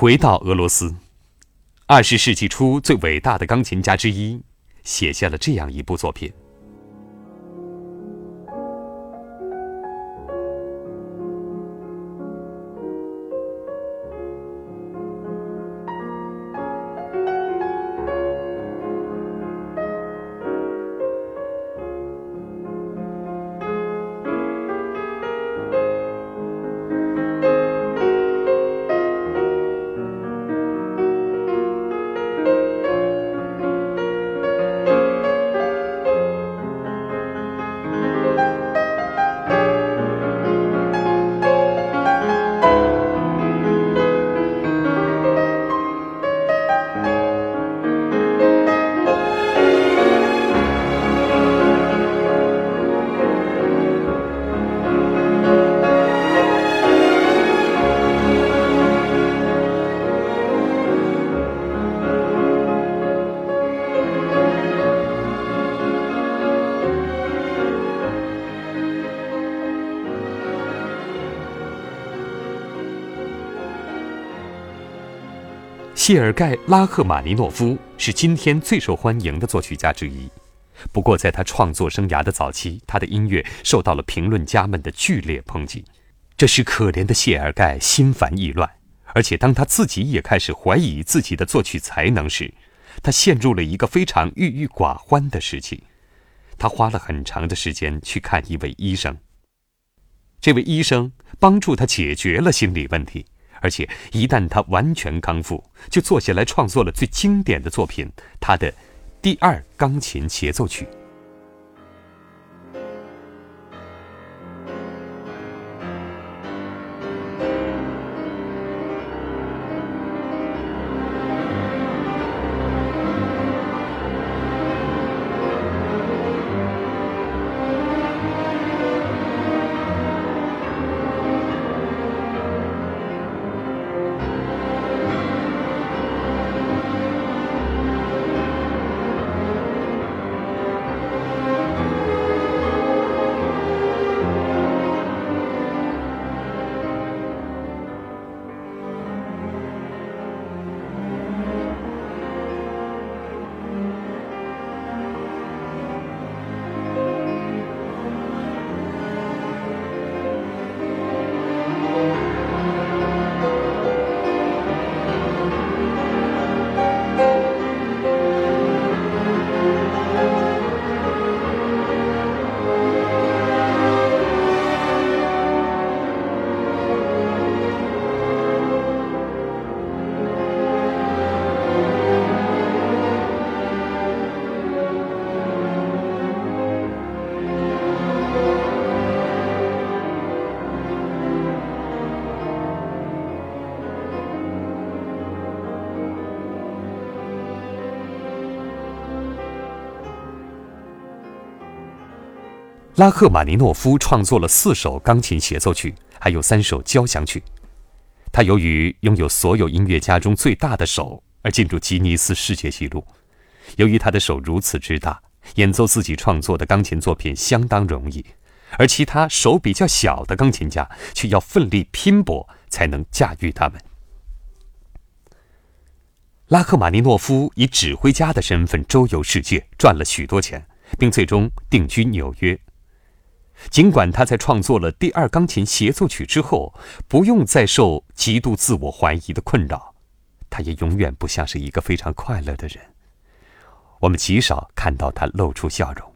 回到俄罗斯，二十世纪初最伟大的钢琴家之一，写下了这样一部作品。谢尔盖·拉赫玛尼诺夫是今天最受欢迎的作曲家之一。不过，在他创作生涯的早期，他的音乐受到了评论家们的剧烈抨击，这使可怜的谢尔盖心烦意乱。而且，当他自己也开始怀疑自己的作曲才能时，他陷入了一个非常郁郁寡欢的时期。他花了很长的时间去看一位医生。这位医生帮助他解决了心理问题。而且，一旦他完全康复，就坐下来创作了最经典的作品——他的第二钢琴协奏曲。拉赫玛尼诺夫创作了四首钢琴协奏曲，还有三首交响曲。他由于拥有所有音乐家中最大的手而进入吉尼斯世界纪录。由于他的手如此之大，演奏自己创作的钢琴作品相当容易，而其他手比较小的钢琴家却要奋力拼搏才能驾驭他们。拉赫玛尼诺夫以指挥家的身份周游世界，赚了许多钱，并最终定居纽约。尽管他在创作了第二钢琴协奏曲之后，不用再受极度自我怀疑的困扰，他也永远不像是一个非常快乐的人。我们极少看到他露出笑容。